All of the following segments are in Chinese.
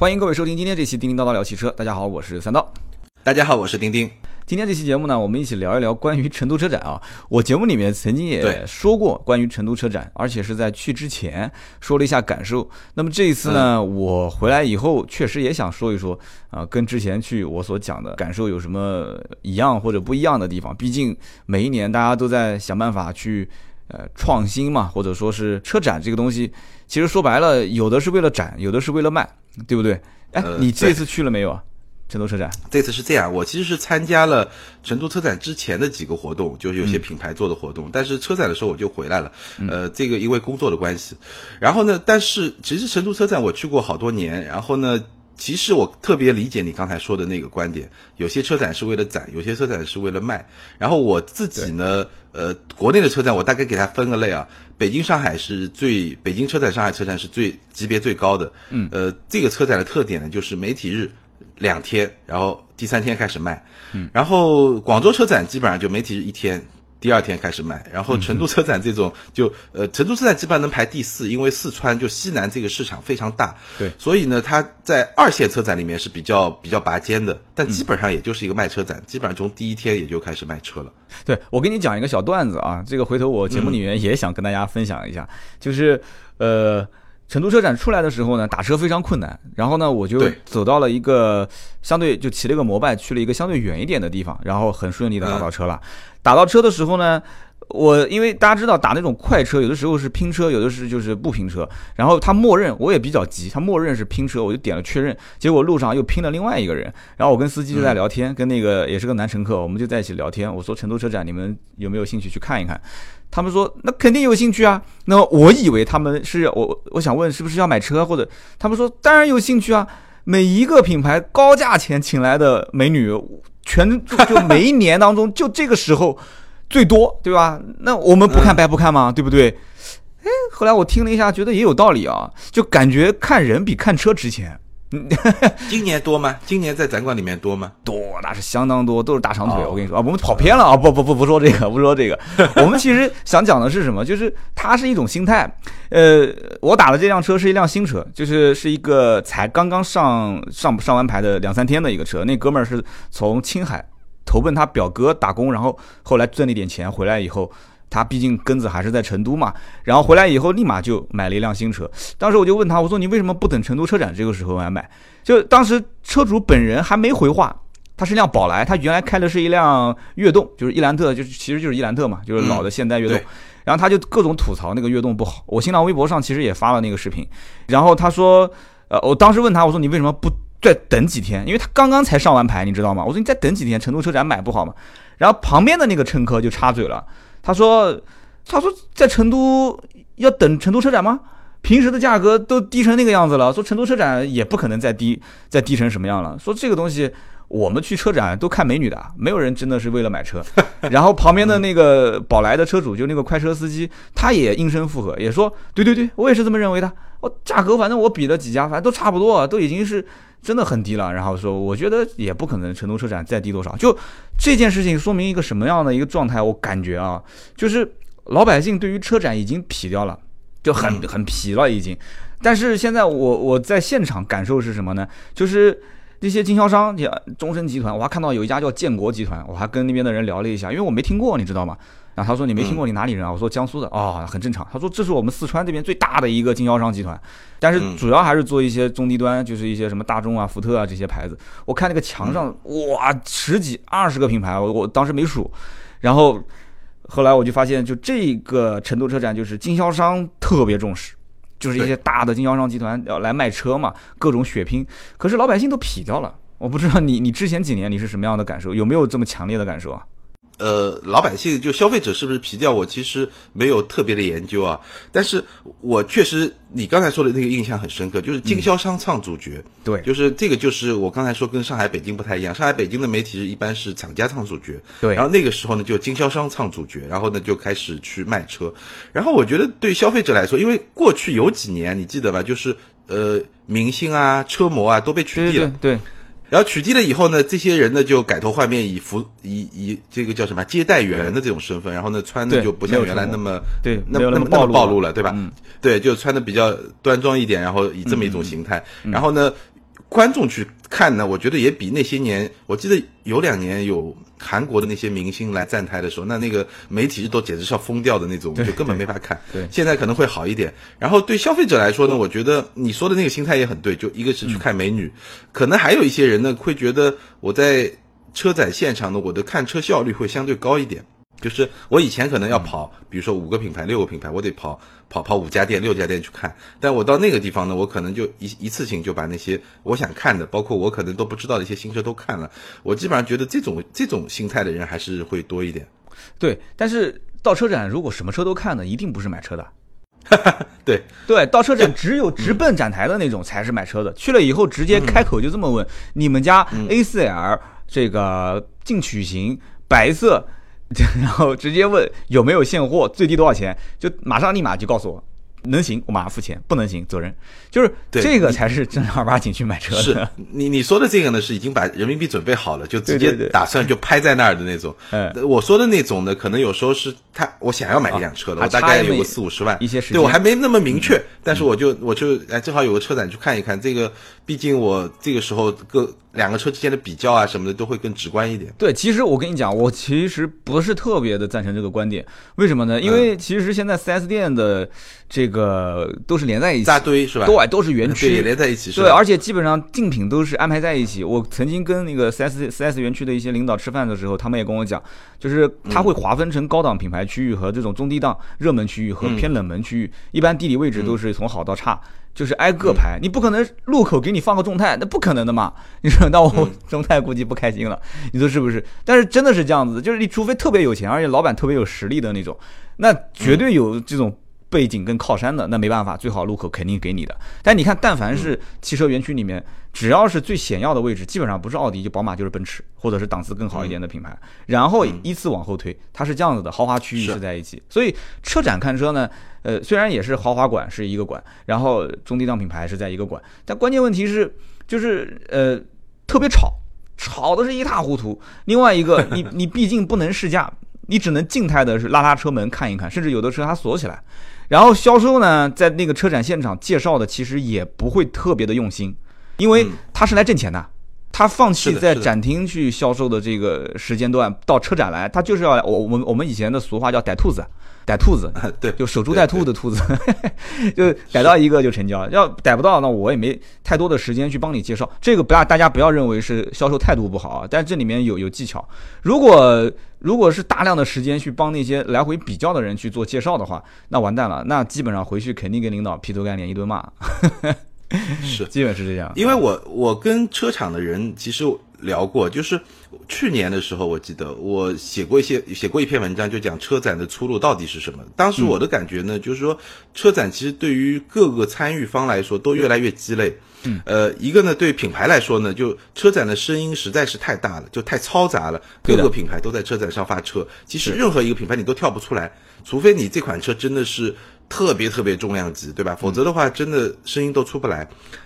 欢迎各位收听今天这期《叮叮叨叨聊汽车》。大家好，我是三刀。大家好，我是丁丁。今天这期节目呢，我们一起聊一聊关于成都车展啊。我节目里面曾经也说过关于成都车展，而且是在去之前说了一下感受。那么这一次呢，我回来以后确实也想说一说啊，跟之前去我所讲的感受有什么一样或者不一样的地方。毕竟每一年大家都在想办法去呃创新嘛，或者说是车展这个东西，其实说白了，有的是为了展，有的是为了卖，对不对？哎，你这次去了没有啊？成都车展这次是这样，我其实是参加了成都车展之前的几个活动，就是有些品牌做的活动，但是车展的时候我就回来了。呃，这个因为工作的关系，然后呢，但是其实成都车展我去过好多年，然后呢，其实我特别理解你刚才说的那个观点，有些车展是为了展，有些车展是为了卖。然后我自己呢，呃，国内的车展我大概给它分个类啊，北京、上海是最，北京车展、上海车展是最级别最高的。嗯，呃，这个车展的特点呢，就是媒体日。两天，然后第三天开始卖，嗯，然后广州车展基本上就媒体日一天，第二天开始卖，然后成都车展这种就呃成都车展基本上能排第四，因为四川就西南这个市场非常大，对，所以呢它在二线车展里面是比较比较拔尖的，但基本上也就是一个卖车展，基本上从第一天也就开始卖车了。对我给你讲一个小段子啊，这个回头我节目里面也想跟大家分享一下，就是呃。成都车展出来的时候呢，打车非常困难。然后呢，我就走到了一个相对就骑了一个摩拜，去了一个相对远一点的地方，然后很顺利的打到车了。打到车的时候呢，我因为大家知道打那种快车，有的时候是拼车，有的是就是不拼车。然后他默认，我也比较急，他默认是拼车，我就点了确认。结果路上又拼了另外一个人，然后我跟司机就在聊天，跟那个也是个男乘客，我们就在一起聊天。我说成都车展，你们有没有兴趣去看一看？他们说那肯定有兴趣啊，那我以为他们是我我想问是不是要买车，或者他们说当然有兴趣啊，每一个品牌高价钱请来的美女，全就每一年当中就这个时候最多，对吧？那我们不看白不看吗？对不对？哎，后来我听了一下，觉得也有道理啊，就感觉看人比看车值钱。今年多吗？今年在展馆里面多吗？多，那是相当多，都是大长腿。我跟你说啊，我们跑偏了啊！不不不，不说这个，不说这个。我们其实想讲的是什么？就是它是一种心态。呃，我打的这辆车是一辆新车，就是是一个才刚刚上上上完牌的两三天的一个车。那哥们儿是从青海投奔他表哥打工，然后后来挣了一点钱回来以后。他毕竟根子还是在成都嘛，然后回来以后立马就买了一辆新车。当时我就问他，我说你为什么不等成都车展这个时候来买？就当时车主本人还没回话，他是辆宝来，他原来开的是一辆悦动，就是伊兰特，就是其实就是伊兰特嘛，就是老的现代悦动。然后他就各种吐槽那个悦动不好。我新浪微博上其实也发了那个视频。然后他说，呃，我当时问他，我说你为什么不再等几天？因为他刚刚才上完牌，你知道吗？我说你再等几天，成都车展买不好吗？然后旁边的那个乘客就插嘴了。他说：“他说在成都要等成都车展吗？平时的价格都低成那个样子了。说成都车展也不可能再低，再低成什么样了。说这个东西，我们去车展都看美女的，没有人真的是为了买车。然后旁边的那个宝来的车主，就那个快车司机，他也应声附和，也说：对对对，我也是这么认为的。我价格反正我比了几家，反正都差不多，都已经是。”真的很低了，然后说，我觉得也不可能成都车展再低多少。就这件事情说明一个什么样的一个状态？我感觉啊，就是老百姓对于车展已经疲掉了，就很很疲了已经。但是现在我我在现场感受是什么呢？就是那些经销商，中升集团，我还看到有一家叫建国集团，我还跟那边的人聊了一下，因为我没听过，你知道吗？然后他说你没听过你哪里人啊？我说江苏的哦，很正常。他说这是我们四川这边最大的一个经销商集团，但是主要还是做一些中低端，就是一些什么大众啊、福特啊这些牌子。我看那个墙上哇，十几二十个品牌，我我当时没数。然后后来我就发现，就这个成都车展就是经销商特别重视，就是一些大的经销商集团要来卖车嘛，各种血拼。可是老百姓都痞掉了，我不知道你你之前几年你是什么样的感受，有没有这么强烈的感受啊？呃，老百姓就消费者是不是皮掉？我其实没有特别的研究啊，但是我确实你刚才说的那个印象很深刻，就是经销商唱主角，对，就是这个就是我刚才说跟上海、北京不太一样，上海、北京的媒体是一般是厂家唱主角，对，然后那个时候呢就经销商唱主角，然后呢就开始去卖车，然后我觉得对消费者来说，因为过去有几年你记得吧，就是呃明星啊、车模啊都被取缔了，对。然后取缔了以后呢，这些人呢就改头换面，以服以以这个叫什么接待员的这种身份，然后呢穿的就不像原来那么对那么那么暴露了，对吧？对，就穿的比较端庄一点，然后以这么一种形态。然后呢，观众去看呢，我觉得也比那些年，我记得有两年有韩国的那些明星来站台的时候，那那个媒体都简直是要疯掉的那种，就根本没法看。对，现在可能会好一点。然后对消费者来说呢，我觉得你说的那个心态也很对，就一个是去看美女，可能还有一些人呢会觉得我在车展现场呢，我的看车效率会相对高一点。就是我以前可能要跑，比如说五个品牌、六个品牌，我得跑跑跑五家店、六家店去看。但我到那个地方呢，我可能就一一次性就把那些我想看的，包括我可能都不知道的一些新车都看了。我基本上觉得这种这种心态的人还是会多一点。对，但是到车展如果什么车都看呢，一定不是买车的。对对，到车展只有直奔展台的那种才是买车的。去了以后直接开口就这么问：你们家 A4L 这个进取型白色？然后直接问有没有现货，最低多少钱，就马上立马就告诉我，能行我马上付钱，不能行走人，就是这个才是正儿八经去买车的。是你你说的这个呢，是已经把人民币准备好了，就直接打算就拍在那儿的那种。嗯，我说的那种呢，可能有时候是他我想要买一辆车的，我大概有个四五十万，一些时间，对我还没那么明确，但是我就我就哎正好有个车展去看一看这个，毕竟我这个时候各。两个车之间的比较啊什么的都会更直观一点。对，其实我跟你讲，我其实不是特别的赞成这个观点。为什么呢？因为其实现在四 S 店的这个都是连在一起，扎堆是吧？对，都是园区连在一起。对，而且基本上竞品都是安排在一起。我曾经跟那个四 S 四 S 园区的一些领导吃饭的时候，他们也跟我讲，就是他会划分成高档品牌区域和这种中低档热门区域和偏冷门区域，一般地理位置都是从好到差。就是挨个排，你不可能路口给你放个众泰，那不可能的嘛。你说那我众泰估计不开心了，你说是不是？但是真的是这样子，就是你除非特别有钱，而且老板特别有实力的那种，那绝对有这种。背景跟靠山的那没办法，最好路口肯定给你的。但你看，但凡是汽车园区里面，只要是最显要的位置，基本上不是奥迪就宝马就是奔驰，或者是档次更好一点的品牌。然后依次往后推，它是这样子的，豪华区域是在一起。所以车展看车呢，呃，虽然也是豪华馆是一个馆，然后中低档品牌是在一个馆，但关键问题是就是呃特别吵，吵的是一塌糊涂。另外一个，你你毕竟不能试驾，你只能静态的是拉拉车门看一看，甚至有的车它锁起来。然后销售呢，在那个车展现场介绍的其实也不会特别的用心，因为他是来挣钱的，他放弃在展厅去销售的这个时间段到车展来，他就是要来。我我们我们以前的俗话叫逮兔子，逮兔子，对，就守株待兔的兔子，就逮到一个就成交，要逮不到那我也没太多的时间去帮你介绍。这个不要大家不要认为是销售态度不好啊，但这里面有有技巧。如果如果是大量的时间去帮那些来回比较的人去做介绍的话，那完蛋了，那基本上回去肯定跟领导劈头盖脸一顿骂。是，基本是这样。因为我我跟车厂的人其实聊过，就是去年的时候，我记得我写过一些写过一篇文章，就讲车展的出路到底是什么。当时我的感觉呢，就是说车展其实对于各个参与方来说都越来越鸡肋。嗯，呃，一个呢，对品牌来说呢，就车展的声音实在是太大了，就太嘈杂了。各个品牌都在车展上发车，其实任何一个品牌你都跳不出来，除非你这款车真的是特别特别重量级，对吧？否则的话，真的声音都出不来。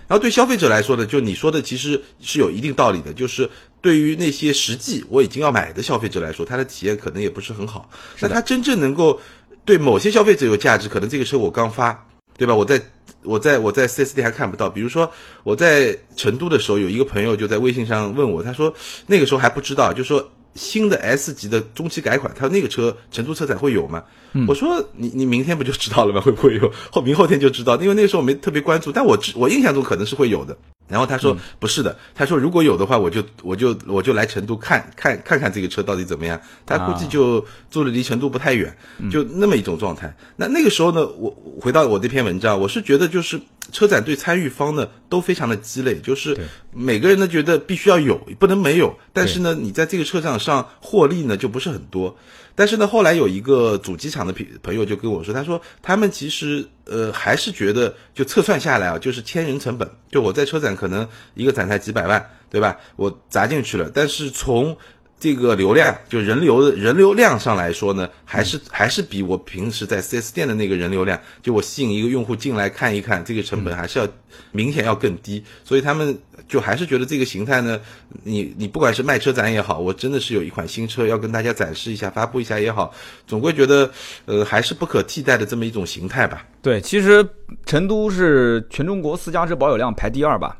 然后对消费者来说呢，就你说的其实是有一定道理的，就是对于那些实际我已经要买的消费者来说，他的体验可能也不是很好。那他真正能够对某些消费者有价值，可能这个车我刚发，对吧？我在。我在我在四 S 店还看不到，比如说我在成都的时候，有一个朋友就在微信上问我，他说那个时候还不知道，就说新的 S 级的中期改款，他说那个车成都车展会有吗？我说你你明天不就知道了吗？会不会有？后明后天就知道，因为那个时候我没特别关注，但我我印象中可能是会有的。然后他说不是的，他说如果有的话，我就我就我就来成都看看看看这个车到底怎么样。他估计就住的离成都不太远，就那么一种状态。那那个时候呢，我回到我这篇文章，我是觉得就是车展对参与方呢都非常的鸡肋，就是每个人呢觉得必须要有，不能没有。但是呢，你在这个车展上获利呢就不是很多。但是呢，后来有一个主机厂的朋朋友就跟我说，他说他们其实呃还是觉得就测算下来啊，就是千人成本，就我在车展可能一个展台几百万，对吧？我砸进去了，但是从这个流量，就人流的人流量上来说呢，还是还是比我平时在 4S 店的那个人流量，就我吸引一个用户进来看一看，这个成本还是要明显要更低。所以他们就还是觉得这个形态呢，你你不管是卖车展也好，我真的是有一款新车要跟大家展示一下、发布一下也好，总归觉得呃还是不可替代的这么一种形态吧。对，其实成都是全中国私家车保有量排第二吧。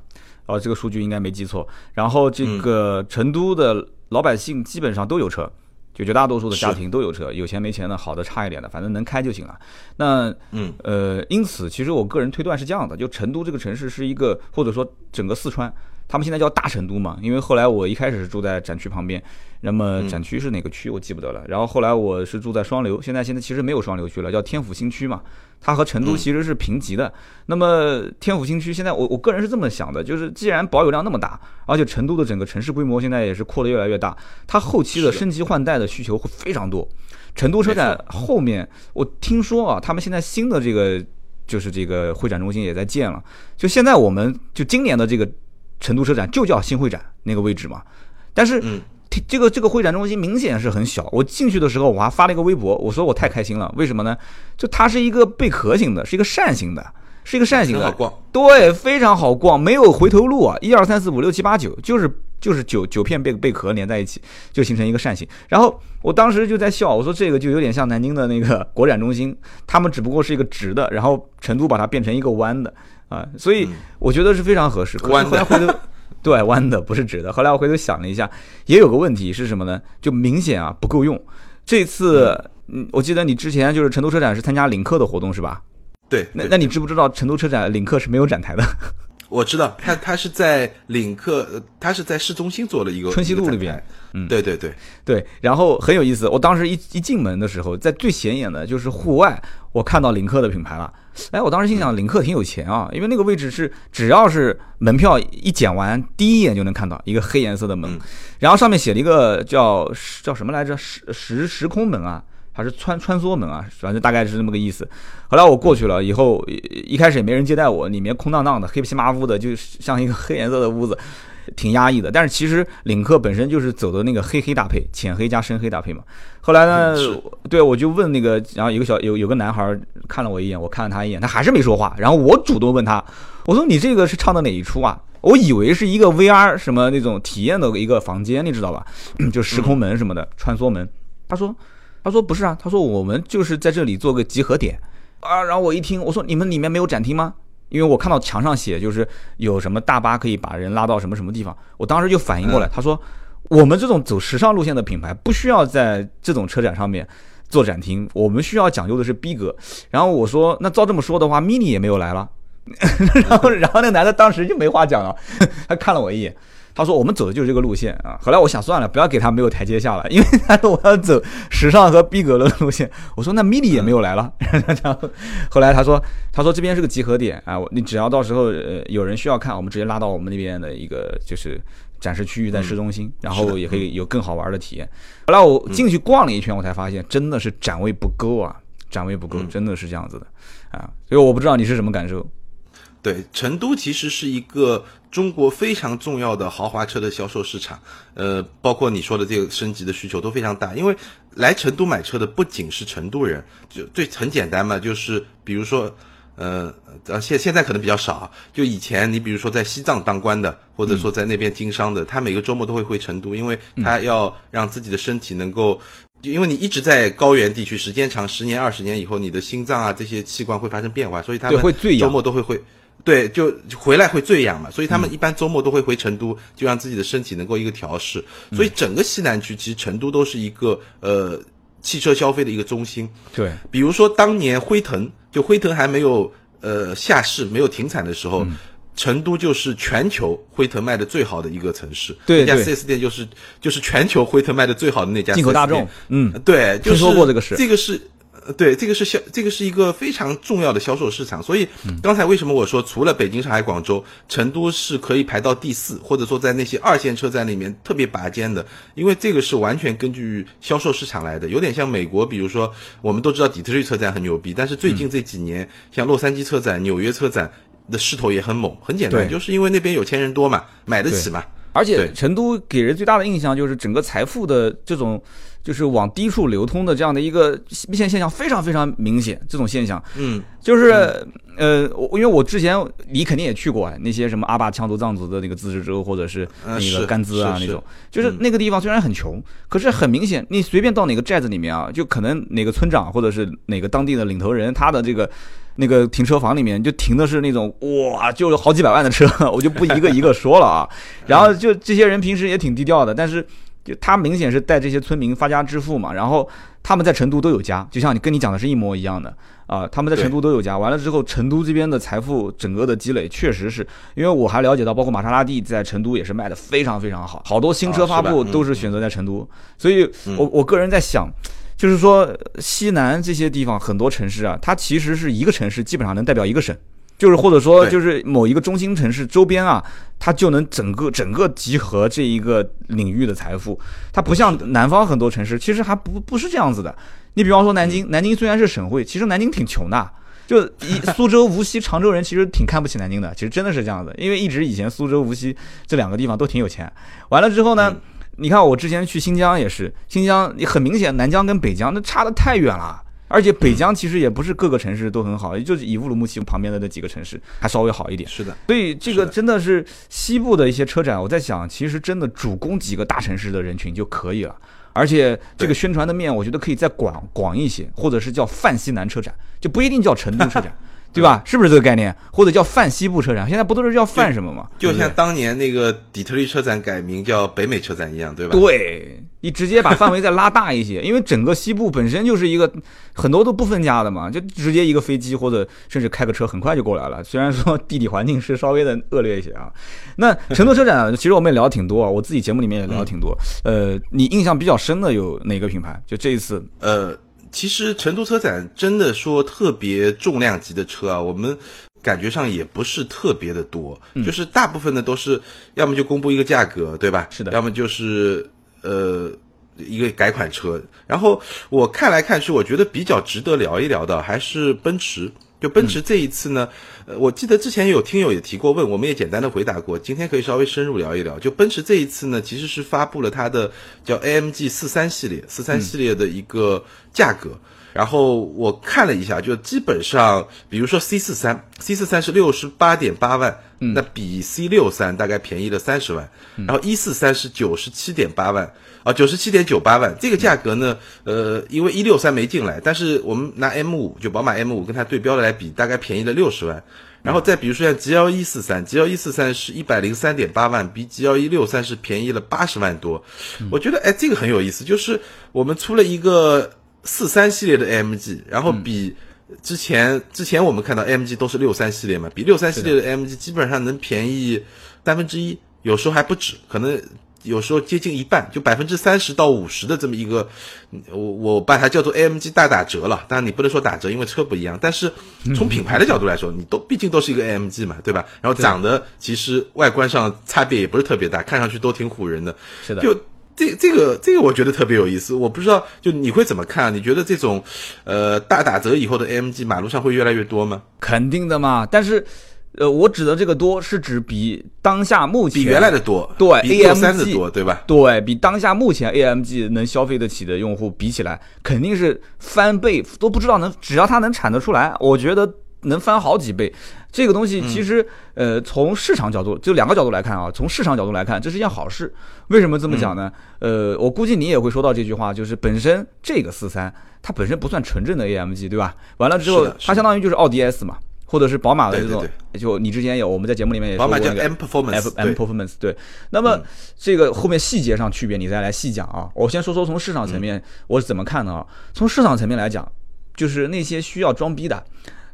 哦，这个数据应该没记错。然后这个成都的老百姓基本上都有车。就绝大多数的家庭都有车，有钱没钱的，好的差一点的，反正能开就行了。那，嗯，呃，因此，其实我个人推断是这样的：就成都这个城市是一个，或者说整个四川。他们现在叫大成都嘛，因为后来我一开始是住在展区旁边，那么展区是哪个区我记不得了。然后后来我是住在双流，现在现在其实没有双流区了，叫天府新区嘛。它和成都其实是平级的。那么天府新区现在我我个人是这么想的，就是既然保有量那么大，而且成都的整个城市规模现在也是扩得越来越大，它后期的升级换代的需求会非常多。成都车展后面我听说啊，他们现在新的这个就是这个会展中心也在建了，就现在我们就今年的这个。成都车展就叫新会展那个位置嘛，但是这个这个会展中心明显是很小。我进去的时候我还发了一个微博，我说我太开心了，为什么呢？就它是一个贝壳型的，是一个扇形的，是一个扇形的，对，非常好逛，没有回头路啊，一二三四五六七八九，就是就是九九片贝贝壳连在一起，就形成一个扇形。然后我当时就在笑，我说这个就有点像南京的那个 国展中心，他们只不过是一个直的，然后成都把它变成一个弯的。啊，所以我觉得是非常合适。弯的，回头 对弯的不是直的。后来我回头想了一下，也有个问题是什么呢？就明显啊不够用。这次，嗯，我记得你之前就是成都车展是参加领克的活动是吧？对。那那你知不知道成都车展领克是没有展台的？我知道，他他是在领克，他是在市中心做了一个春熙路那边。嗯，对对对对。然后很有意思，我当时一一进门的时候，在最显眼的就是户外，我看到领克的品牌了。哎，我当时心想，领克挺有钱啊，因为那个位置是只要是门票一检完，第一眼就能看到一个黑颜色的门，然后上面写了一个叫叫什么来着？时时时空门啊，还是穿穿梭门啊？反正大概是这么个意思。后来我过去了以后，一开始也没人接待我，里面空荡荡的，黑漆麻乌的，就像一个黑颜色的屋子。挺压抑的，但是其实领克本身就是走的那个黑黑搭配，浅黑加深黑搭配嘛。后来呢，对我就问那个，然后有个小有有个男孩看了我一眼，我看了他一眼，他还是没说话。然后我主动问他，我说你这个是唱的哪一出啊？我以为是一个 VR 什么那种体验的一个房间，你知道吧？就时空门什么的，穿梭门。他说，他说不是啊，他说我们就是在这里做个集合点啊。然后我一听，我说你们里面没有展厅吗？因为我看到墙上写就是有什么大巴可以把人拉到什么什么地方，我当时就反应过来，他说我们这种走时尚路线的品牌不需要在这种车展上面做展厅，我们需要讲究的是逼格。然后我说那照这么说的话，mini 也没有来了。然后然后那男的当时就没话讲了，他看了我一眼。他说：“我们走的就是这个路线啊。”后来我想算了，不要给他没有台阶下了，因为他说我要走时尚和逼格的路线。我说：“那 mini 也没有来了。”然后后来他说：“他说这边是个集合点啊，你只要到时候呃有人需要看，我们直接拉到我们那边的一个就是展示区域在市中心，然后也可以有更好玩的体验。”后来我进去逛了一圈，我才发现真的是展位不够啊，展位不够，真的是这样子的啊。所以我不知道你是什么感受。对，成都其实是一个中国非常重要的豪华车的销售市场，呃，包括你说的这个升级的需求都非常大。因为来成都买车的不仅是成都人，就最很简单嘛，就是比如说，呃呃，现现在可能比较少，就以前你比如说在西藏当官的，或者说在那边经商的，他每个周末都会回成都，因为他要让自己的身体能够，因为你一直在高原地区时间长，十年二十年以后，你的心脏啊这些器官会发生变化，所以他们周末都会会。对，就回来会醉氧嘛，所以他们一般周末都会回成都，就让自己的身体能够一个调试。所以整个西南区其实成都都是一个呃汽车消费的一个中心。对，比如说当年辉腾，就辉腾还没有呃下市、没有停产的时候，成都就是全球辉腾卖的最好的一个城市。对，那家 4S 店就是就是全球辉腾卖的最好的那家。进口大众，嗯，对，听说过这个事。这个是。对，这个是销，这个是一个非常重要的销售市场。所以刚才为什么我说除了北京、上海、广州，成都是可以排到第四，或者说在那些二线车站里面特别拔尖的？因为这个是完全根据销售市场来的，有点像美国。比如说，我们都知道底特律车站很牛逼，但是最近这几年，像洛杉矶车展、纽约车展的势头也很猛。很简单，就是因为那边有钱人多嘛，买得起嘛。而且成都给人最大的印象就是整个财富的这种。就是往低处流通的这样的一个明显现象非常非常明显。这种现象，嗯，就是呃，我因为我之前你肯定也去过啊，那些什么阿坝羌族藏族的那个自治州，或者是嗯那个甘孜啊那种，就是那个地方虽然很穷，可是很明显，你随便到哪个寨子里面啊，就可能哪个村长或者是哪个当地的领头人，他的这个。那个停车房里面就停的是那种哇，就有好几百万的车，我就不一个一个说了啊。然后就这些人平时也挺低调的，但是就他明显是带这些村民发家致富嘛。然后他们在成都都有家，就像你跟你讲的是一模一样的啊。他们在成都都有家，完了之后，成都这边的财富整个的积累确实是因为我还了解到，包括玛莎拉蒂在成都也是卖的非常非常好，好多新车发布都是选择在成都。所以我我个人在想。就是说，西南这些地方很多城市啊，它其实是一个城市，基本上能代表一个省，就是或者说就是某一个中心城市周边啊，它就能整个整个集合这一个领域的财富。它不像南方很多城市，其实还不不是这样子的。你比方说南京，南京虽然是省会，其实南京挺穷的。就一 苏州、无锡、常州人其实挺看不起南京的，其实真的是这样子，因为一直以前苏州、无锡这两个地方都挺有钱。完了之后呢，你看我之前去新疆也是，新疆你很明显南疆跟北疆那差的太远了。而且北疆其实也不是各个城市都很好，也就是以乌鲁木齐旁边的那几个城市还稍微好一点。是的，所以这个真的是西部的一些车展，我在想，其实真的主攻几个大城市的人群就可以了。而且这个宣传的面，我觉得可以再广广一些，或者是叫泛西南车展，就不一定叫成都车展，对吧？是不是这个概念？或者叫泛西部车展？现在不都是叫泛什么吗？就像当年那个底特律车展改名叫北美车展一样，对吧？对你直接把范围再拉大一些，因为整个西部本身就是一个很多都不分家的嘛，就直接一个飞机或者甚至开个车很快就过来了。虽然说地理环境是稍微的恶劣一些啊。那成都车展其实我们也聊挺多啊，我自己节目里面也聊挺多。呃，你印象比较深的有哪个品牌？就这一次，呃，其实成都车展真的说特别重量级的车啊，我们感觉上也不是特别的多，嗯就是大部分的都是要么就公布一个价格，对吧？是的要么就是呃。一个改款车，然后我看来看去，我觉得比较值得聊一聊的还是奔驰。就奔驰这一次呢，呃，我记得之前有听友也提过问，我们也简单的回答过，今天可以稍微深入聊一聊。就奔驰这一次呢，其实是发布了它的叫 AMG 四三系列，四三系列的一个价格。然后我看了一下，就基本上，比如说 C 四三，C 四三是六十八点八万，那比 C 六三大概便宜了三十万。然后一四三是九十七点八万，啊，九十七点九八万。这个价格呢，呃，因为一六三没进来，但是我们拿 M 五，就宝马 M 五跟它对标的来比，大概便宜了六十万。然后再比如说像 G L 一四三，G L 一四三是一百零三点八万，比 G L 一六三是便宜了八十万多。我觉得哎，这个很有意思，就是我们出了一个四三系列的 AMG，然后比之前之前我们看到 AMG 都是六三系列嘛，比六三系列的 AMG 基本上能便宜三分之一，有时候还不止，可能。有时候接近一半，就百分之三十到五十的这么一个，我我把它叫做 AMG 大打折了。当然你不能说打折，因为车不一样。但是从品牌的角度来说，你都毕竟都是一个 AMG 嘛，对吧？然后长得其实外观上差别也不是特别大，看上去都挺唬人的。是的，就这这个这个我觉得特别有意思，我不知道就你会怎么看？你觉得这种呃大打折以后的 AMG 马路上会越来越多吗？肯定的嘛。但是，呃，我指的这个多是指比当下目前比原来的多，对比 AMG 的多，对吧？对比当下目前 AMG 能消费得起的用户比起来，肯定是翻倍，都不知道能，只要它能产得出来，我觉得能翻好几倍。这个东西其实，呃，从市场角度，就两个角度来看啊，从市场角度来看，这是一件好事。为什么这么讲呢？呃，我估计你也会说到这句话，就是本身这个四三，它本身不算纯正的 AMG，对吧？完了之后它相当于就是奥迪 S 嘛。或者是宝马的这种，就你之前有我们在节目里面也说过那个 M performance M performance 对。那么这个后面细节上区别，你再来细讲啊。我先说说从市场层面我是怎么看的啊。从市场层面来讲，就是那些需要装逼的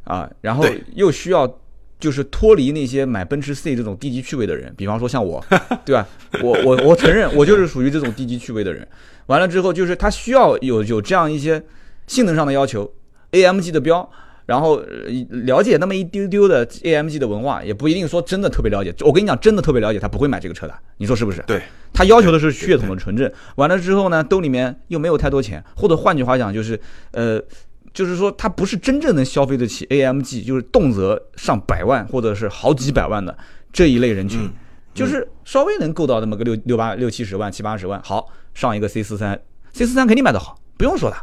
啊，然后又需要就是脱离那些买奔驰 C 这种低级趣味的人，比方说像我，对吧？我我我承认我就是属于这种低级趣味的人。完了之后，就是他需要有有这样一些性能上的要求，AMG 的标。然后呃了解那么一丢丢的 AMG 的文化，也不一定说真的特别了解。我跟你讲，真的特别了解，他不会买这个车的。你说是不是？对，他要求的是血统的纯正。完了之后呢，兜里面又没有太多钱，或者换句话讲，就是呃，就是说他不是真正能消费得起 AMG，就是动辄上百万或者是好几百万的这一类人群，嗯就是稍微能够到那么个六六八六七十万七八十万，好上一个 C 四三。C 四三肯定卖得好，不用说的。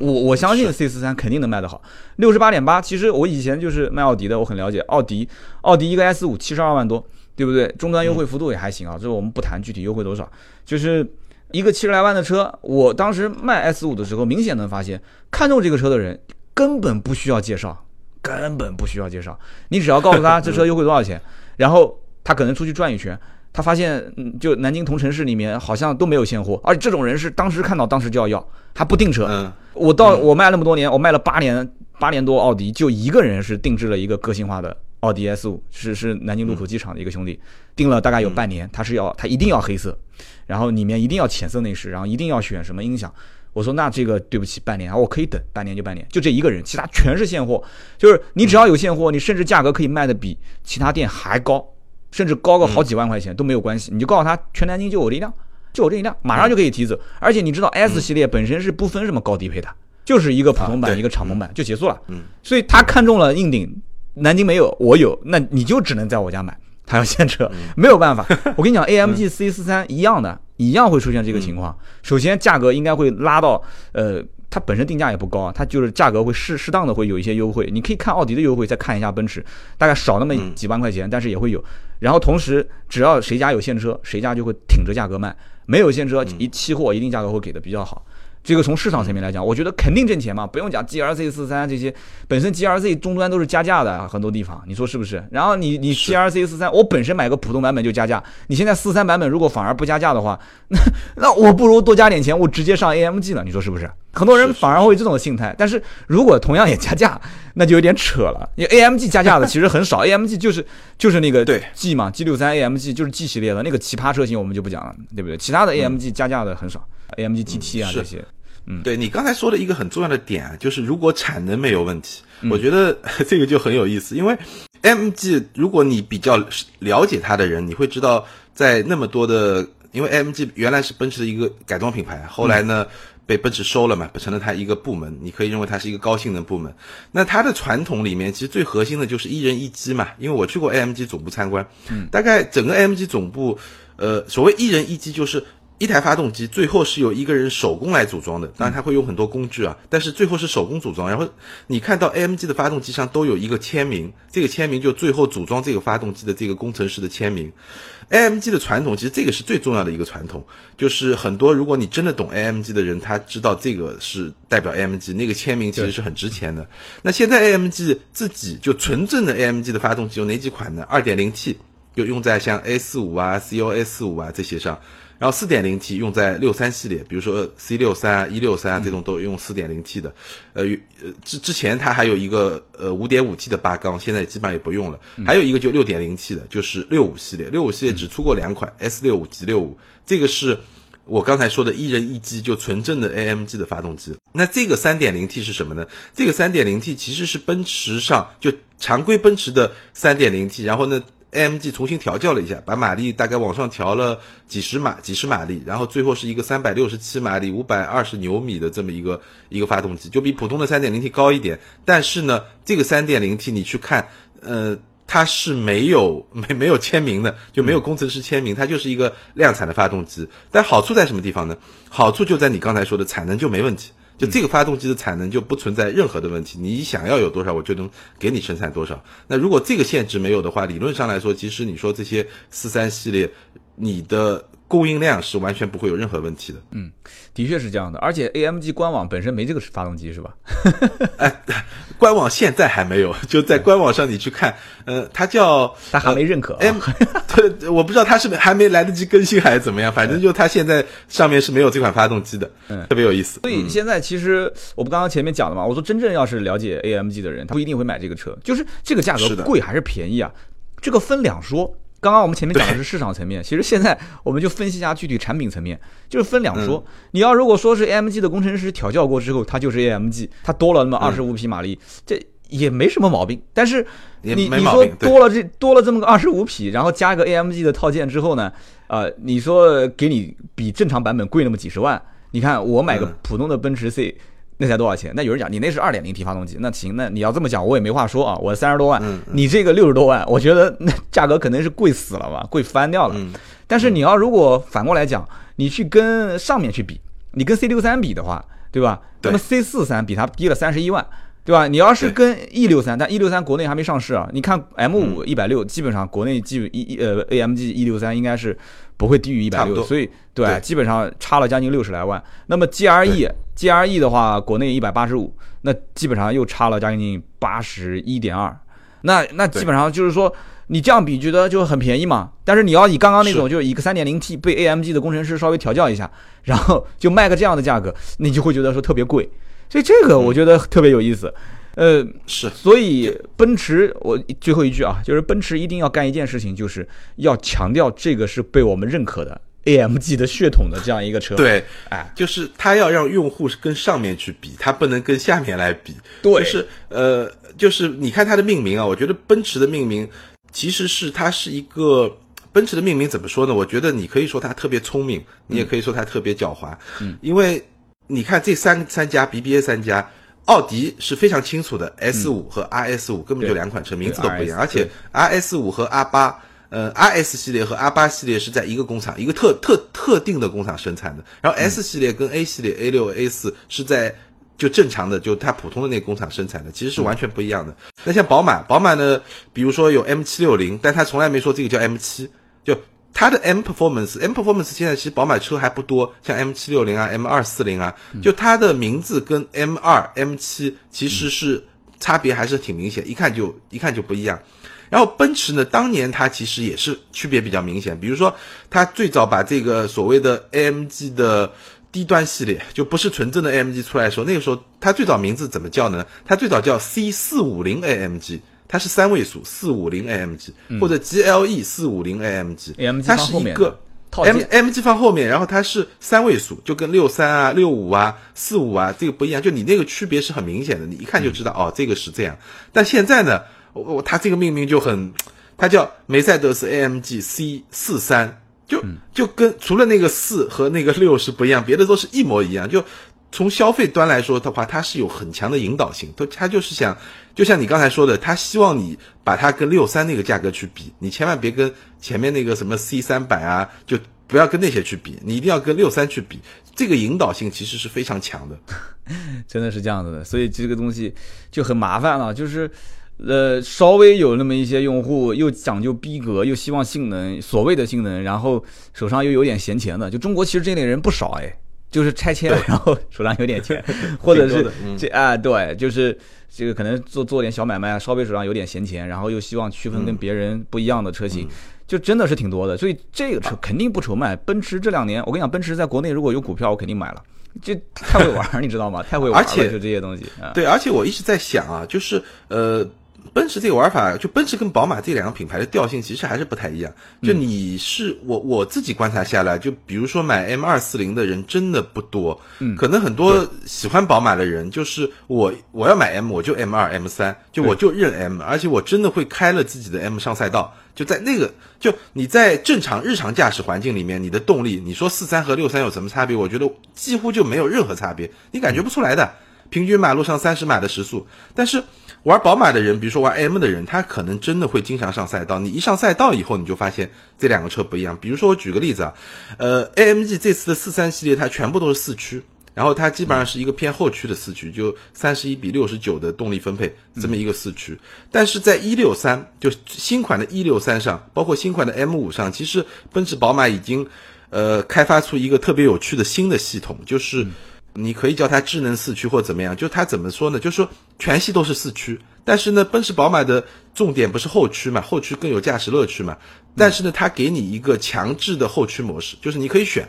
我我相信 C 四三肯定能卖得好。六十八点八，其实我以前就是卖奥迪的，我很了解。奥迪，奥迪一个 S 五七十二万多，对不对？终端优惠幅度也还行啊。这我们不谈具体优惠多少，就是一个七十来万的车。我当时卖 S 五的时候，明显能发现，看中这个车的人根本不需要介绍，根本不需要介绍。你只要告诉他 这车优惠多少钱，然后他可能出去转一圈。他发现，嗯，就南京同城市里面好像都没有现货，而且这种人是当时看到当时就要要，还不订车。嗯，我到我卖那么多年，我卖了八年八年多奥迪，就一个人是定制了一个个性化的奥迪 S 五，是是南京禄口机场的一个兄弟，定了大概有半年，他是要他一定要黑色，然后里面一定要浅色内饰，然后一定要选什么音响。我说那这个对不起，半年啊，我可以等半年就半年，就这一个人，其他全是现货，就是你只要有现货，你甚至价格可以卖的比其他店还高。甚至高个好几万块钱都没有关系，你就告诉他全南京就我这一辆，就我这一辆，马上就可以提走。而且你知道 S 系列本身是不分什么高低配的，就是一个普通版一个敞篷版就结束了。嗯，所以他看中了硬顶，南京没有，我有，那你就只能在我家买。他要现车，没有办法。我跟你讲，AMG C 四三一样的，一样会出现这个情况。首先价格应该会拉到呃。它本身定价也不高啊，它就是价格会适适当的会有一些优惠。你可以看奥迪的优惠，再看一下奔驰，大概少那么几万块钱，但是也会有。然后同时，只要谁家有现车，谁家就会挺着价格卖；没有现车，一期货一定价格会给的比较好。这个从市场层面来讲，我觉得肯定挣钱嘛，不用讲 G R C 四三这些，本身 G R C 终端都是加价的，很多地方，你说是不是？然后你你 G R C 四三，我本身买个普通版本就加价，你现在四三版本如果反而不加价的话，那那我不如多加点钱，我直接上 A M G 了，你说是不是？很多人反而会这种心态，但是如果同样也加价，那就有点扯了。因为 A M G 加价的 其实很少，A M G 就是就是那个对 G 嘛，G 六三 A M G 就是 G 系列的那个奇葩车型，我们就不讲了，对不对？其他的 A M G 加价的很少 M G G T 啊这些。嗯，对你刚才说的一个很重要的点啊，就是如果产能没有问题，我觉得 这个就很有意思。因为 MG，如果你比较了解它的人，你会知道，在那么多的，因为 MG 原来是奔驰的一个改装品牌，后来呢被奔驰收了嘛，成了它一个部门。你可以认为它是一个高性能部门。那它的传统里面，其实最核心的就是一人一机嘛。因为我去过 AMG 总部参观，嗯大概整个 AMG 总部，呃，所谓一人一机就是。一台发动机最后是由一个人手工来组装的，当然他会用很多工具啊，但是最后是手工组装。然后你看到 AMG 的发动机上都有一个签名，这个签名就最后组装这个发动机的这个工程师的签名。AMG 的传统其实这个是最重要的一个传统，就是很多如果你真的懂 AMG 的人，他知道这个是代表 AMG 那个签名其实是很值钱的。那现在 AMG 自己就纯正的 AMG 的发动机有哪几款呢？2.0T 就用在像 A 四五啊、COS 五啊这些上。然后四点零 T 用在六三系列，比如说 C 六三啊、一六三啊这种都用四点零 T 的，呃，呃之之前它还有一个呃五点五 T 的八缸，现在基本上也不用了。还有一个就六点零 T 的，就是六五系列，六五系列只出过两款 S 六五、G 六五，这个是我刚才说的一人一机就纯正的 AMG 的发动机。那这个三点零 T 是什么呢？这个三点零 T 其实是奔驰上就常规奔驰的三点零 T，然后呢。AMG 重新调教了一下，把马力大概往上调了几十马几十马力，然后最后是一个三百六十七马力、五百二十牛米的这么一个一个发动机，就比普通的三点零 T 高一点。但是呢，这个三点零 T 你去看，呃，它是没有 没没有签名的，就没有工程师签名，它就是一个量产的发动机。但好处在什么地方呢？好处就在你刚才说的产能就没问题。就这个发动机的产能就不存在任何的问题，你想要有多少，我就能给你生产多少。那如果这个限制没有的话，理论上来说，其实你说这些四三系列，你的。供应量是完全不会有任何问题的。嗯，的确是这样的。而且 AMG 官网本身没这个发动机是吧？哎，官网现在还没有，就在官网上你去看，呃，它叫它还没认可。哎，对，我不知道它是还没来得及更新还是怎么样，反正就它现在上面是没有这款发动机的。嗯，特别有意思。所以现在其实我不刚刚前面讲了嘛，我说真正要是了解 AMG 的人，他不一定会买这个车，就是这个价格贵还是便宜啊？这个分两说。刚刚我们前面讲的是市场层面，其实现在我们就分析一下具体产品层面，就是分两说。你要如果说是 AMG 的工程师调教过之后，它就是 AMG，它多了那么二十五匹马力，这也没什么毛病。但是你你说多了这多了这么个二十五匹，然后加个 AMG 的套件之后呢，呃，你说给你比正常版本贵那么几十万，你看我买个普通的奔驰 C。那才多少钱？那有人讲你那是二点零 T 发动机，那行，那你要这么讲我也没话说啊。我三十多万，你这个六十多万，我觉得 那价格肯定是贵死了吧，贵翻掉了。但是你要如果反过来讲，你去跟上面去比，你跟 C 六三比的话，对吧？那么 C 四三比它低了三十一万，对吧？你要是跟 E 六三，但 E 六三国内还没上市啊。你看 M 五一百六，基本上国内基一一呃 AMG E 六三应该是不会低于一百六，所以对，对基本上差了将近六十来万。那么 GRE GRE 的话，国内一百八十五，那基本上又差了将近八十一点二。那那基本上就是说，你这样比觉得就很便宜嘛。但是你要以刚刚那种，就是一个三点零 T 被 AMG 的工程师稍微调教一下，然后就卖个这样的价格，你就会觉得说特别贵。所以这个我觉得特别有意思。呃，是所以奔驰，我最后一句啊，就是奔驰一定要干一件事情，就是要强调这个是被我们认可的 AMG 的血统的这样一个车。，对，哎，就是它要让用户是跟上面去比，它不能跟下面来比。对就是呃，就是你看它的命名啊，我觉得奔驰的命名其实是它是一个奔驰的命名怎么说呢？我觉得你可以说它特别聪明，你也可以说它特别狡猾。嗯，因为你看这三三家 BBA 三家。奥迪是非常清楚的，S 五和 RS 五根本就两款车，名字都不一样，而且 RS 五和 R 八，呃，RS 系列和 R 八系列是在一个工厂，一个特特特定的工厂生产的。然后 S 系列跟 A 系列 A 六 A 四是在就正常的，就它普通的那个工厂生产的，其实是完全不一样的。那像宝马，宝马呢，比如说有 M 七六零，但它从来没说这个叫 M 七，就它的 M Performance，M Performance 现在其实宝马车还不多，像 M 七六零啊、M 二四零啊，就它的名字跟 M 二、M 七其实是差别还是挺明显，一看就一看就不一样。然后奔驰呢，当年它其实也是区别比较明显，比如说它最早把这个所谓的 AMG 的低端系列，就不是纯正的 AMG 出来的时候，那个时候它最早名字怎么叫呢？它最早叫 C 四五零 AMG。它是三位数四五零 AMG 或者 GLE 四五零 AMG，AMG 它是一个套 M 件 MG 放后面，然后它是三位数，就跟六三啊、六五啊、四五啊这个不一样，就你那个区别是很明显的，你一看就知道、哦，这个是这样。但现在呢，我我它这个命名就很，它叫梅赛德斯 AMG C 四三，就就跟除了那个四和那个六是不一样，别的都是一模一样。就从消费端来说的话，它是有很强的引导性，它它就是想，就像你刚才说的，它希望你把它跟六三那个价格去比，你千万别跟前面那个什么 C 三百啊，就不要跟那些去比，你一定要跟六三去比，这个引导性其实是非常强的。真的是这样子的，所以这个东西就很麻烦了，就是。呃，稍微有那么一些用户又讲究逼格，又希望性能，所谓的性能，然后手上又有点闲钱的，就中国其实这类人不少哎，就是拆迁，然后手上有点钱，或者是这啊，对，就是这个可能做做点小买卖，稍微手上有点闲钱，然后又希望区分跟别人不一样的车型，就真的是挺多的。所以这个车肯定不愁卖。奔驰这两年，我跟你讲，奔驰在国内如果有股票，我肯定买了。这太会玩儿，你知道吗？太会玩儿了，而且就这些东西啊。对，而且我一直在想啊，就是呃，奔驰这个玩法，就奔驰跟宝马这两个品牌的调性其实还是不太一样。就你是我我自己观察下来，就比如说买 M 二四零的人真的不多，嗯，可能很多喜欢宝马的人，就是我我要买 M 我就 M 二 M 三，就我就认 M，而且我真的会开了自己的 M 上赛道。就在那个，就你在正常日常驾驶环境里面，你的动力，你说四三和六三有什么差别？我觉得几乎就没有任何差别，你感觉不出来的。平均马路上三十码的时速，但是玩宝马的人，比如说玩 M 的人，他可能真的会经常上赛道。你一上赛道以后，你就发现这两个车不一样。比如说我举个例子啊，呃，AMG 这次的四三系列它全部都是四驱，然后它基本上是一个偏后驱的四驱，就三十一比六十九的动力分配这么一个四驱。但是在一六三，就新款的一六三上，包括新款的 M 五上，其实奔驰、宝马已经呃开发出一个特别有趣的新的系统，就是。你可以叫它智能四驱或怎么样，就它怎么说呢？就是说全系都是四驱，但是呢，奔驰、宝马的重点不是后驱嘛，后驱更有驾驶乐趣嘛。但是呢，它给你一个强制的后驱模式，就是你可以选，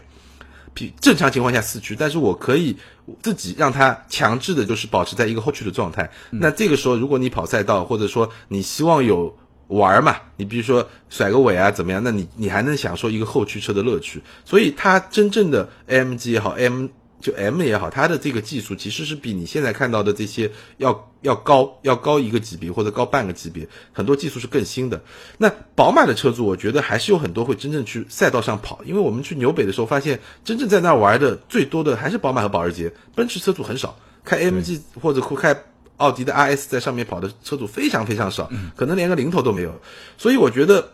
比正常情况下四驱，但是我可以自己让它强制的就是保持在一个后驱的状态。那这个时候，如果你跑赛道，或者说你希望有玩嘛，你比如说甩个尾啊怎么样，那你你还能享受一个后驱车的乐趣。所以它真正的 AMG 也好，M 就 M 也好，它的这个技术其实是比你现在看到的这些要要高要高一个级别或者高半个级别，很多技术是更新的。那宝马的车主，我觉得还是有很多会真正去赛道上跑，因为我们去纽北的时候发现，真正在那儿玩的最多的还是宝马和保时捷，奔驰车主很少，开 AMG 或者开奥迪的 RS 在上面跑的车主非常非常少，可能连个零头都没有。所以我觉得。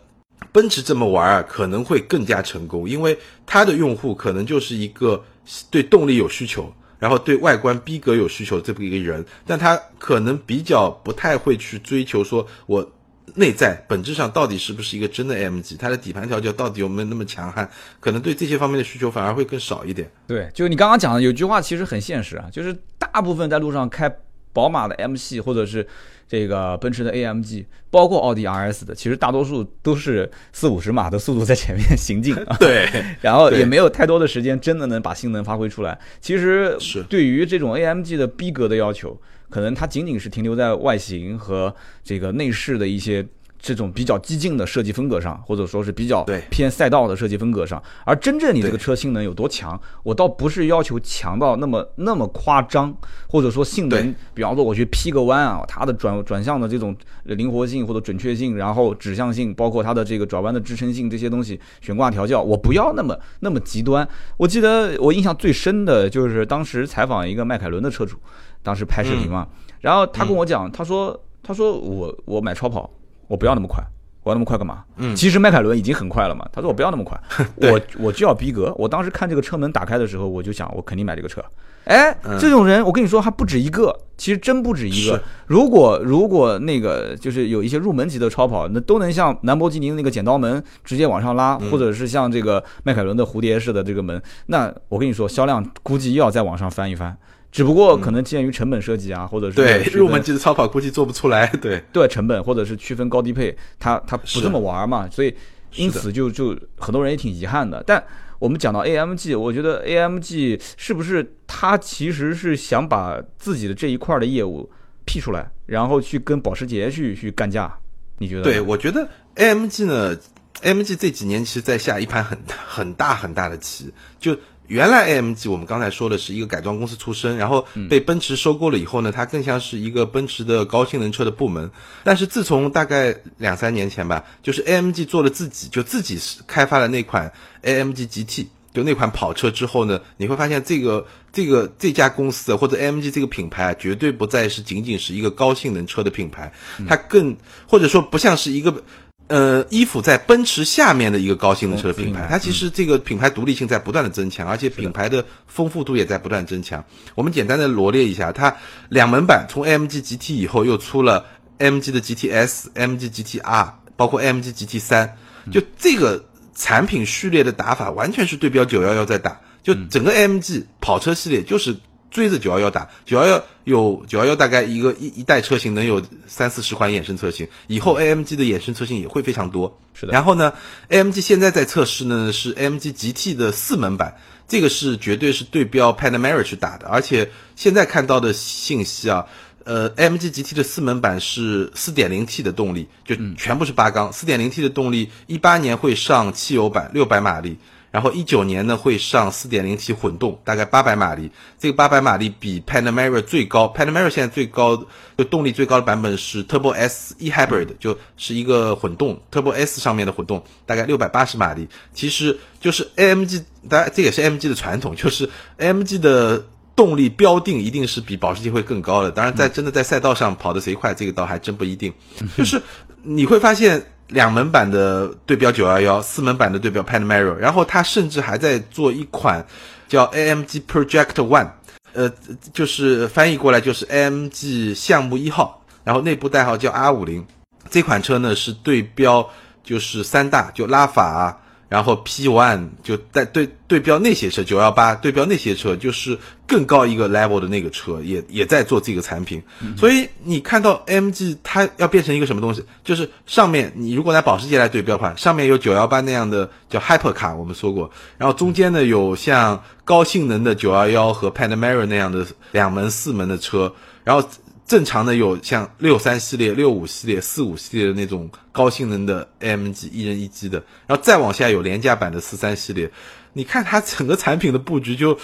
奔驰这么玩啊，可能会更加成功，因为它的用户可能就是一个对动力有需求，然后对外观逼格有需求这么一个人，但他可能比较不太会去追求说我。内在本质上到底是不是一个真的 mg 它的底盘调教到底有没有那么强悍？可能对这些方面的需求反而会更少一点。对，就你刚刚讲的有句话其实很现实啊，就是大部分在路上开宝马的 M 系或者是这个奔驰的 AMG，包括奥迪 RS 的，其实大多数都是四五十码的速度在前面行进啊。对，然后也没有太多的时间真的能把性能发挥出来。其实是对于这种 AMG 的逼格的要求。可能它仅仅是停留在外形和这个内饰的一些这种比较激进的设计风格上，或者说是比较偏赛道的设计风格上。而真正你这个车性能有多强，我倒不是要求强到那么那么夸张，或者说性能，比方说我去劈个弯啊，它的转转向的这种灵活性或者准确性，然后指向性，包括它的这个转弯的支撑性这些东西，悬挂调教，我不要那么那么极端。我记得我印象最深的就是当时采访一个迈凯伦的车主。当时拍视频嘛，然后他跟我讲，他说，他说我我买超跑，我不要那么快，我要那么快干嘛？嗯，其实迈凯伦已经很快了嘛。他说我不要那么快，我我就要逼格。我当时看这个车门打开的时候，我就想，我肯定买这个车。哎，这种人我跟你说还不止一个，其实真不止一个。如果如果那个就是有一些入门级的超跑，那都能像兰博基尼那个剪刀门直接往上拉，或者是像这个迈凯伦的蝴蝶式的这个门，那我跟你说销量估计又要再往上翻一翻。只不过可能鉴于成本设计啊，或者是对入门级的超跑估计做不出来，对对成本或者是区分高低配，它它不这么玩嘛，所以因此就就很多人也挺遗憾的。但我们讲到 AMG，我觉得 AMG 是不是它其实是想把自己的这一块的业务辟出来，然后去跟保时捷去去干架？你觉得？对，我觉得 AMG 呢，AMG 这几年其实在下一盘很很大很大的棋，就。原来 AMG 我们刚才说的是一个改装公司出身，然后被奔驰收购了以后呢，它更像是一个奔驰的高性能车的部门。但是自从大概两三年前吧，就是 AMG 做了自己，就自己开发了那款 AMG GT，就那款跑车之后呢，你会发现这个这个这家公司或者 AMG 这个品牌啊，绝对不再是仅仅是一个高性能车的品牌，它更或者说不像是一个。呃，依附在奔驰下面的一个高性能车的品牌，它其实这个品牌独立性在不断的增强，而且品牌的丰富度也在不断增强。我们简单的罗列一下，它两门版从 AMG GT 以后又出了 AMG 的 GTS、AMG GTR，包括 AMG GT 三，就这个产品序列的打法完全是对标911在打，就整个 AMG 跑车系列就是。追着九幺幺打，九幺幺有九幺幺大概一个一一代车型能有三四十款衍生车型，以后 AMG 的衍生车型也会非常多。是的。然后呢，AMG 现在在测试呢是 AMG GT 的四门版，这个是绝对是对标 Panamera 去打的，而且现在看到的信息啊，呃，AMG GT 的四门版是四点零 T 的动力，就全部是八缸，四点零 T 的动力，一八年会上汽油版，六百马力。然后一九年呢会上四点零 T 混动，大概八百马力。这个八百马力比 Panamera 最高，Panamera 现在最高就动力最高的版本是 Turbo S E Hybrid，就是一个混动 Turbo S 上面的混动，大概六百八十马力。其实就是 AMG，当然这也是 AMG 的传统，就是 AMG 的动力标定一定是比保时捷会更高的。当然在真的在赛道上跑得谁快，这个倒还真不一定。就是你会发现。两门版的对标九幺幺，四门版的对标 Panamera，然后它甚至还在做一款叫 AMG Project One，呃，就是翻译过来就是 AMG 项目一号，然后内部代号叫 R 五零，这款车呢是对标就是三大就拉法。然后 P One 就带对对标那些车，九幺八对标那些车，就是更高一个 level 的那个车，也也在做这个产品。所以你看到 MG 它要变成一个什么东西，就是上面你如果拿保时捷来对标的话，上面有九幺八那样的叫 Hyper Car，我们说过，然后中间呢有像高性能的九幺幺和 Panamera 那样的两门四门的车，然后。正常的有像六三系列、六五系列、四五系列的那种高性能的 AMG 一人一机的，然后再往下有廉价版的四三系列。你看它整个产品的布局，就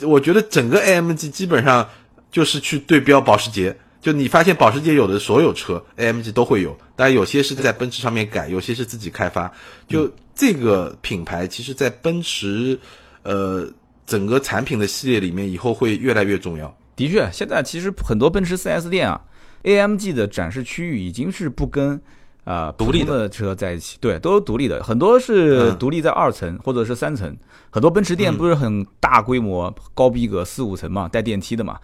我觉得整个 AMG 基本上就是去对标保时捷。就你发现保时捷有的所有车 AMG 都会有，当然有些是在奔驰上面改，有些是自己开发。就这个品牌，其实在奔驰呃整个产品的系列里面，以后会越来越重要。的确，现在其实很多奔驰 4S 店啊，AMG 的展示区域已经是不跟啊，独立的。车在一起，对，都是独立的，很多是独立在二层或者是三层，很多奔驰店不是很大规模、高逼格四五层嘛，带电梯的嘛。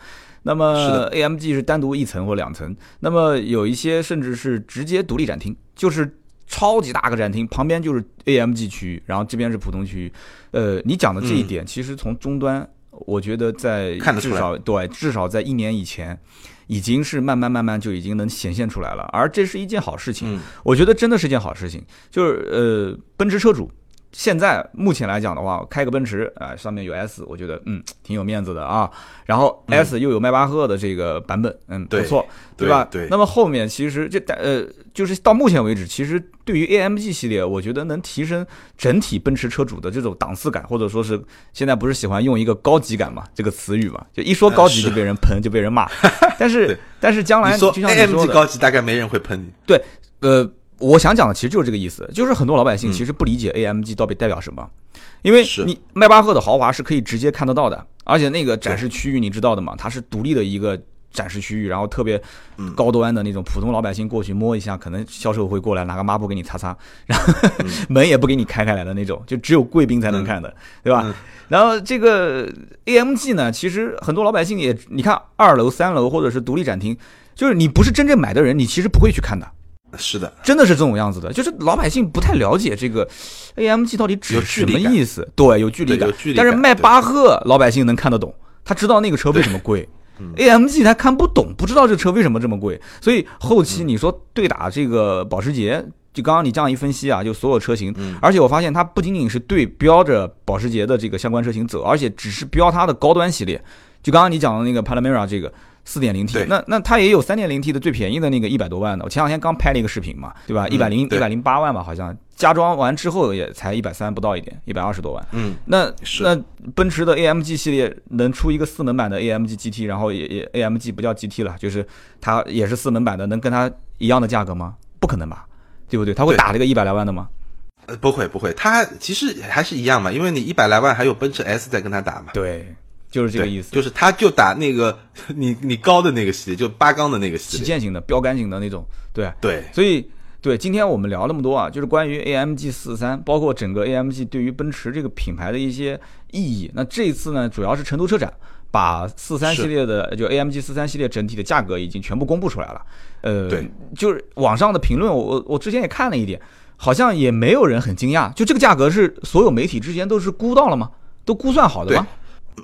那么 AMG 是单独一层或两层，那么有一些甚至是直接独立展厅，就是超级大个展厅，旁边就是 AMG 区域，然后这边是普通区域。呃，你讲的这一点，其实从终端，我觉得在至少对，至少在一年以前，已经是慢慢慢慢就已经能显现出来了，而这是一件好事情。我觉得真的是件好事情，就是呃，奔驰车主。现在目前来讲的话，开个奔驰啊，上面有 S，我觉得嗯挺有面子的啊。然后 S 又有迈巴赫的这个版本，嗯不错，对吧？对。那么后面其实这呃就是到目前为止，其实对于 AMG 系列，我觉得能提升整体奔驰车主的这种档次感，或者说是现在不是喜欢用一个高级感嘛这个词语嘛，就一说高级就被人喷，就被人骂。但是但是将来就像你说的，高级大概没人会喷你。对，呃。我想讲的其实就是这个意思，就是很多老百姓其实不理解 AMG 到底代表什么，因为你迈巴赫的豪华是可以直接看得到的，而且那个展示区域你知道的嘛，它是独立的一个展示区域，然后特别高端的那种，普通老百姓过去摸一下，可能销售会过来拿个抹布给你擦擦，然后 门也不给你开开来的那种，就只有贵宾才能看的，对吧？然后这个 AMG 呢，其实很多老百姓也，你看二楼、三楼或者是独立展厅，就是你不是真正买的人，你其实不会去看的。是的，真的是这种样子的，就是老百姓不太了解这个 AMG 到底指什么意思。对，有距离感。但是迈巴赫老百姓能看得懂，他知道那个车为什么贵。AMG 他看不懂，不知道这车为什么这么贵。所以后期你说对打这个保时捷，就刚刚你这样一分析啊，就所有车型，而且我发现它不仅仅是对标着保时捷的这个相关车型走，而且只是标它的高端系列。就刚刚你讲的那个 Panamera 这个。四点零 T，那那它也有三点零 T 的最便宜的那个一百多万的，我前两天刚拍了一个视频嘛，对吧？一百零一百零八万吧，好像加装完之后也才一百三不到一点，一百二十多万。嗯，那那奔驰的 AMG 系列能出一个四门版的 AMG GT，然后也也 AMG 不叫 GT 了，就是它也是四门版的，能跟它一样的价格吗？不可能吧，对不对？它会打这个一百来万的吗？呃，不会不会，它其实还是一样嘛，因为你一百来万还有奔驰 S 在跟它打嘛。对。就是这个意思，就是他就打那个 你你高的那个系列，就八缸的那个系列，旗舰型的标杆型的那种，对对，所以对今天我们聊那么多啊，就是关于 AMG 四三，包括整个 AMG 对于奔驰这个品牌的一些意义。那这一次呢，主要是成都车展把四三系列的就 AMG 四三系列整体的价格已经全部公布出来了。呃，对，就是网上的评论，我我我之前也看了一点，好像也没有人很惊讶，就这个价格是所有媒体之前都是估到了吗？都估算好的吗？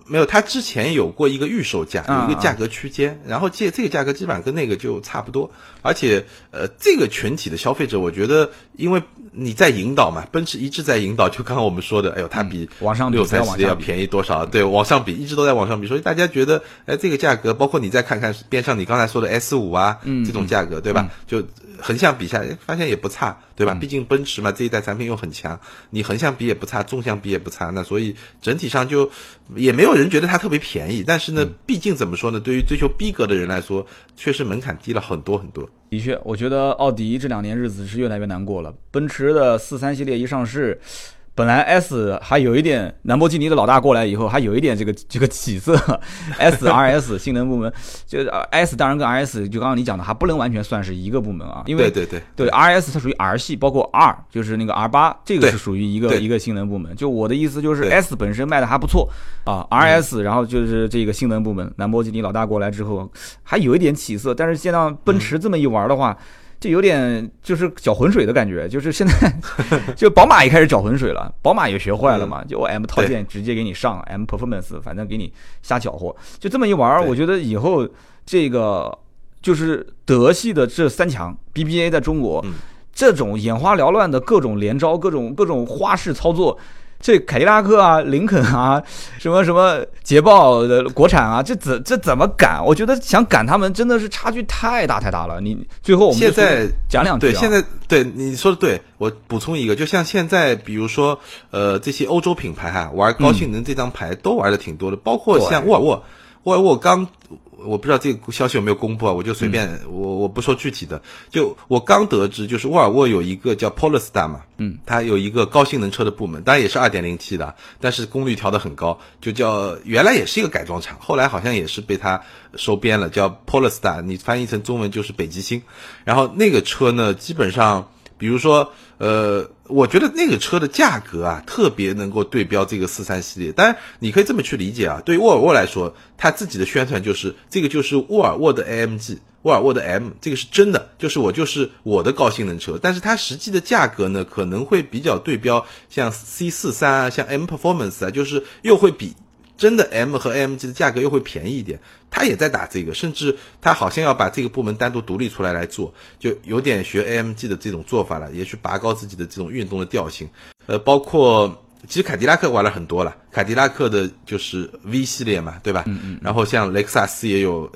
没有，它之前有过一个预售价，有一个价格区间，然后这这个价格基本上跟那个就差不多，而且呃，这个群体的消费者，我觉得因为你在引导嘛，奔驰一直在引导，就刚刚我们说的，哎呦，它比往上六三系列要便宜多少？对，往上比，一直都在往上比，所以大家觉得，哎，这个价格，包括你再看看边上你刚才说的 S 五啊，这种价格，对吧？就。横向比下，发现也不差，对吧？毕竟奔驰嘛，这一代产品又很强，你横向比也不差，纵向比也不差，那所以整体上就也没有人觉得它特别便宜。但是呢，毕竟怎么说呢？对于追求逼格的人来说，确实门槛低了很多很多。的确，我觉得奥迪这两年日子是越来越难过了。奔驰的四三系列一上市。本来 S 还有一点，兰博基尼的老大过来以后，还有一点这个这个起色。S R S 性能部门，就 S 当然跟 R S 就刚刚你讲的，还不能完全算是一个部门啊，因为对对对 R S 它属于 R 系，包括 R 就是那个 R 八，这个是属于一个一个性能部门。就我的意思就是 S 本身卖的还不错啊，R S 然后就是这个性能部门，兰博基尼老大过来之后还有一点起色，但是现在奔驰这么一玩的话。就有点就是搅浑水的感觉，就是现在 就宝马也开始搅浑水了，宝马也学坏了嘛，就 M 套件直接给你上 M Performance，反正给你瞎搅和，就这么一玩，我觉得以后这个就是德系的这三强 BBA 在中国这种眼花缭乱的各种连招、各种各种花式操作。这凯迪拉克啊，林肯啊，什么什么捷豹的国产啊，这怎这怎么赶？我觉得想赶他们真的是差距太大太大了。你最后我们现在讲两句。对，现在对你说的对，我补充一个，就像现在，比如说呃这些欧洲品牌哈，玩高性能这张牌都玩的挺多的，包括像沃尔沃。沃尔沃刚。我不知道这个消息有没有公布啊，我就随便我我不说具体的，就我刚得知，就是沃尔沃有一个叫 Polestar 嘛，嗯，它有一个高性能车的部门，当然也是二点零 T 的，但是功率调得很高，就叫原来也是一个改装厂，后来好像也是被它收编了，叫 Polestar，你翻译成中文就是北极星，然后那个车呢，基本上。比如说，呃，我觉得那个车的价格啊，特别能够对标这个四三系列。当然，你可以这么去理解啊，对于沃尔沃来说，它自己的宣传就是这个就是沃尔沃的 AMG，沃尔沃的 M，这个是真的，就是我就是我的高性能车。但是它实际的价格呢，可能会比较对标像 C 四三啊，像 M Performance 啊，就是又会比。真的 M 和 AMG 的价格又会便宜一点，他也在打这个，甚至他好像要把这个部门单独独立出来来做，就有点学 AMG 的这种做法了，也去拔高自己的这种运动的调性。呃，包括其实凯迪拉克玩了很多了，凯迪拉克的就是 V 系列嘛，对吧？嗯嗯。然后像雷克萨斯也有，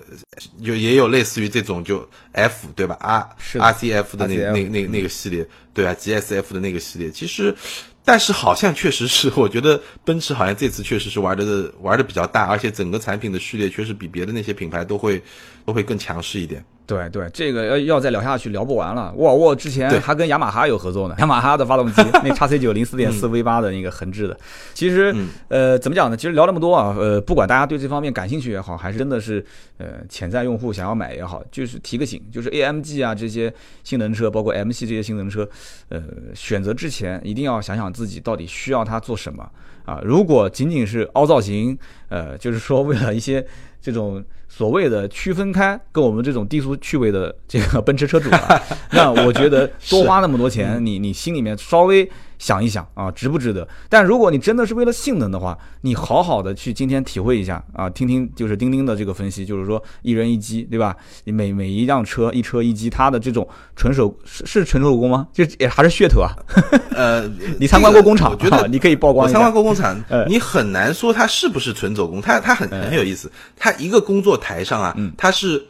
就也有类似于这种就 F 对吧？R RCF 的那那那那个系列，对啊，GSF 的那个系列，其实。但是好像确实是，我觉得奔驰好像这次确实是玩的玩的比较大，而且整个产品的序列确实比别的那些品牌都会都会更强势一点。对对，这个要要再聊下去聊不完了。沃尔沃之前还跟雅马哈有合作呢，雅马哈的发动机 那叉 C 九零四点四 V 八的那个横置的。其实呃怎么讲呢？其实聊那么多啊，呃不管大家对这方面感兴趣也好，还是真的是呃潜在用户想要买也好，就是提个醒，就是 AMG 啊这些性能车，包括 M 系这些性能车，呃选择之前一定要想想自己到底需要它做什么啊。如果仅仅是凹造型，呃就是说为了一些。这种所谓的区分开跟我们这种低俗趣味的这个奔驰车主啊，那我觉得多花那么多钱，你你心里面稍微。想一想啊，值不值得？但如果你真的是为了性能的话，你好好的去今天体会一下啊，听听就是钉钉的这个分析，就是说一人一机，对吧？你每每一辆车一车一机，它的这种纯手是是纯手工吗？就也还是噱头啊？呃，你参观过工厂？我觉得 你可以曝光。我参观过工厂，你很难说它是不是纯手工，它它很很有意思。它一个工作台上啊，它是。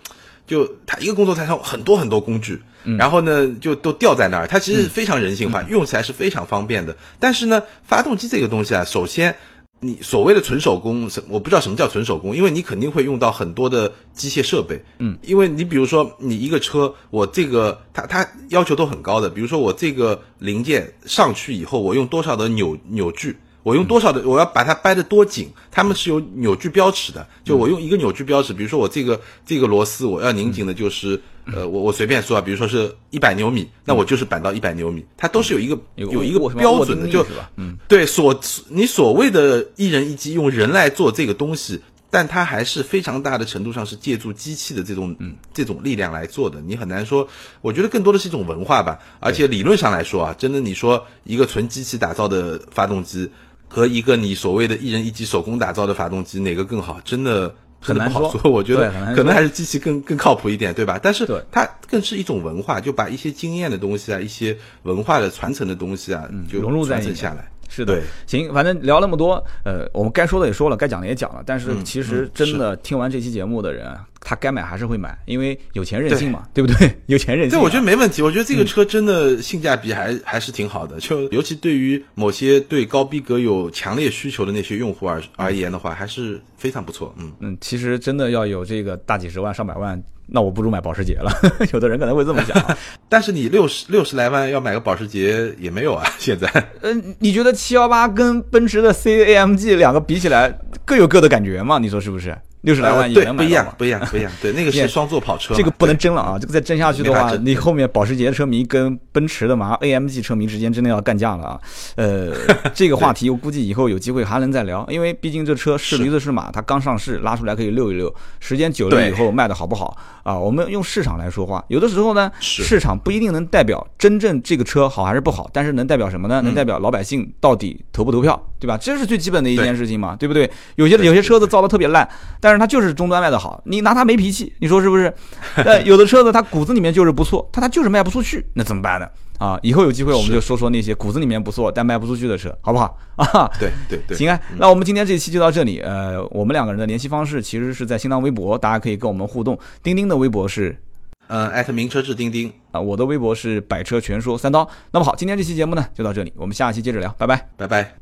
就它一个工作台上很多很多工具，然后呢就都吊在那儿，它其实非常人性化，用起来是非常方便的。但是呢，发动机这个东西啊，首先你所谓的纯手工，我不知道什么叫纯手工，因为你肯定会用到很多的机械设备。嗯，因为你比如说你一个车，我这个它它要求都很高的，比如说我这个零件上去以后，我用多少的扭扭矩。我用多少的，我要把它掰得多紧，他们是有扭矩标尺的。就我用一个扭矩标尺，比如说我这个这个螺丝，我要拧紧的就是，呃，我我随便说啊，比如说是一百牛米，那我就是扳到一百牛米，它都是有一个有一个标准的，就嗯，对，所你所谓的一人一机用人来做这个东西，但它还是非常大的程度上是借助机器的这种嗯这种力量来做的，你很难说。我觉得更多的是一种文化吧，而且理论上来说啊，真的你说一个纯机器打造的发动机。和一个你所谓的一人一机手工打造的发动机哪个更好？真的很难说。我觉得可能还是机器更更靠谱一点，对吧？但是它更是一种文化，就把一些经验的东西啊，一些文化的传承的东西啊，就融入传承下来。是的，行，反正聊那么多，呃，我们该说的也说了，该讲的也讲了。但是其实真的听完这期节目的人，他该买还是会买，因为有钱任性嘛，对不对？有钱任性。对，我觉得没问题。我觉得这个车真的性价比还还是挺好的，就尤其对于某些对高逼格有强烈需求的那些用户而而言的话，还是非常不错。嗯嗯，其实真的要有这个大几十万、上百万。那我不如买保时捷了，有的人可能会这么想。但是你六十六十来万要买个保时捷也没有啊，现在。嗯，你觉得七幺八跟奔驰的 C A M G 两个比起来各有各的感觉嘛？你说是不是？六十来万也能买不一样，不一样，不一样。对，那个是 双座跑车，这个不能争了啊！这个再争下去的话，你后面保时捷车迷跟奔驰的嘛 AMG 车迷之间真的要干架了啊！呃，这个话题我估计以后有机会还能再聊，因为毕竟这车是驴子是马，它刚上市拉出来可以溜一溜，时间久了以后卖的好不好啊？我们用市场来说话，有的时候呢，市场不一定能代表真正这个车好还是不好，但是能代表什么呢？能代表老百姓到底投不投票，对吧？这是最基本的一件事情嘛，对不对？有些有些车子造的特别烂，但是它就是终端卖。的好，你拿它没脾气，你说是不是？呃，有的车子它骨子里面就是不错，它它就是卖不出去，那怎么办呢？啊，以后有机会我们就说说那些骨子里面不错但卖不出去的车，好不好？啊，对对对，行啊，那我们今天这期就到这里。呃，我们两个人的联系方式其实是在新浪微博，大家可以跟我们互动。钉钉的微博是，呃，艾特名车志钉钉啊，我的微博是百车全说三刀。那么好，今天这期节目呢就到这里，我们下期接着聊，拜拜，拜拜。